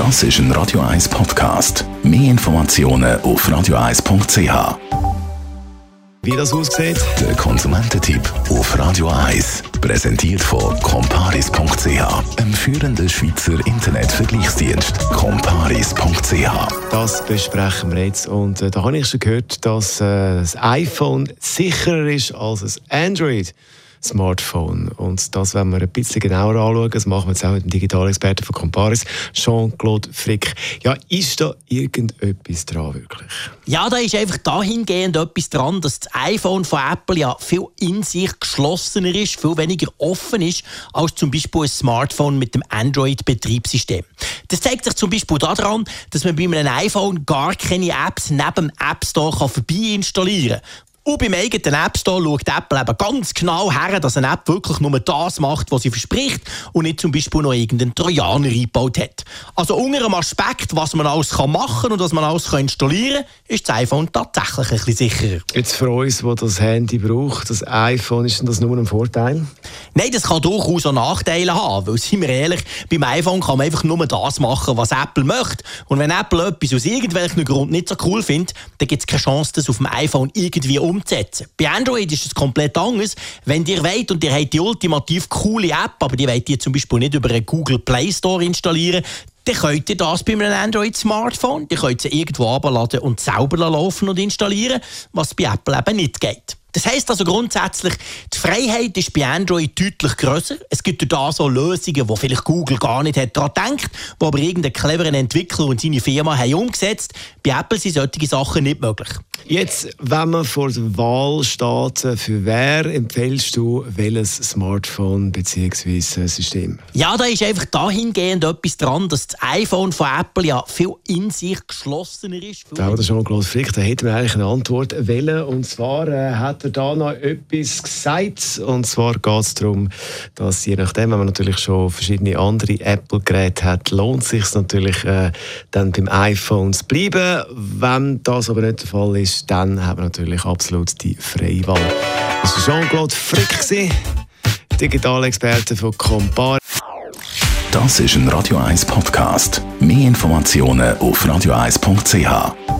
Das ist ein Radio 1 Podcast. Mehr Informationen auf radio1.ch. Wie das aussieht? Der Konsumententipp auf Radio 1. Präsentiert von comparis.ch, einem führenden Schweizer Internetvergleichsdienst. comparis.ch. Das besprechen wir jetzt. Und äh, da habe ich schon gehört, dass äh, das iPhone sicherer ist als das Android. Smartphone. Und das werden wir ein bisschen genauer anschauen. Das machen wir jetzt auch mit dem Digitalexperten von Comparis, Jean-Claude Frick. Ja, ist da irgendetwas dran wirklich? Ja, da ist einfach dahingehend etwas dran, dass das iPhone von Apple ja viel in sich geschlossener ist, viel weniger offen ist, als zum Beispiel ein Smartphone mit dem Android-Betriebssystem. Das zeigt sich zum Beispiel daran, dass man bei einem iPhone gar keine Apps neben dem App Store vorbei installieren kann. Und beim eigenen App Store schaut Apple eben ganz genau her, dass eine App wirklich nur das macht, was sie verspricht und nicht zum Beispiel noch irgendeinen Trojaner eingebaut hat. Also unter dem Aspekt, was man alles machen kann und was man alles installieren kann, ist das iPhone tatsächlich ein bisschen sicherer. Jetzt für uns, die das Handy braucht, das iPhone, ist das nur ein Vorteil? Nein, das kann durchaus auch Nachteile haben, weil, sind wir ehrlich, beim iPhone kann man einfach nur das machen, was Apple möchte. Und wenn Apple etwas aus irgendwelchen Gründen nicht so cool findet, dann gibt es keine Chance, das auf dem iPhone irgendwie umzusetzen. Bei Android ist es komplett anders. Wenn ihr wollt und ihr habt die ultimativ coole App, aber die wollt ihr zum Beispiel nicht über einen Google Play Store installieren, dann könnt ihr das bei einem Android-Smartphone. Ihr könnt sie irgendwo abladen und selber laufen und installieren, was bei Apple eben nicht geht. Das heisst also grundsätzlich, die Freiheit ist bei Android deutlich grösser. Es gibt da so Lösungen, die vielleicht Google gar nicht hat daran gedacht, die aber irgendein cleverer Entwickler und seine Firma haben umgesetzt. Bei Apple sind solche Sachen nicht möglich. Jetzt, wenn man vor der Wahl steht, für wer empfiehlst du welches Smartphone bzw. System? Ja, da ist einfach dahingehend etwas dran, dass das iPhone von Apple ja viel in sich geschlossener ist. Da der Jean-Claude Frick, da hätten wir eigentlich eine Antwort wählen. Und zwar äh, hat er da noch etwas gesagt. Und zwar geht es darum, dass je nachdem, wenn man natürlich schon verschiedene andere Apple-Geräte hat, lohnt es sich natürlich äh, dann beim iPhone zu bleiben. Wenn das aber nicht der Fall ist, ist, dann haben wir natürlich absolut die freie Wahl. Das war Jean-Claude Frick, Digitalexperte von Compar. Das ist ein Radio 1 Podcast. Mehr Informationen auf radio1.ch.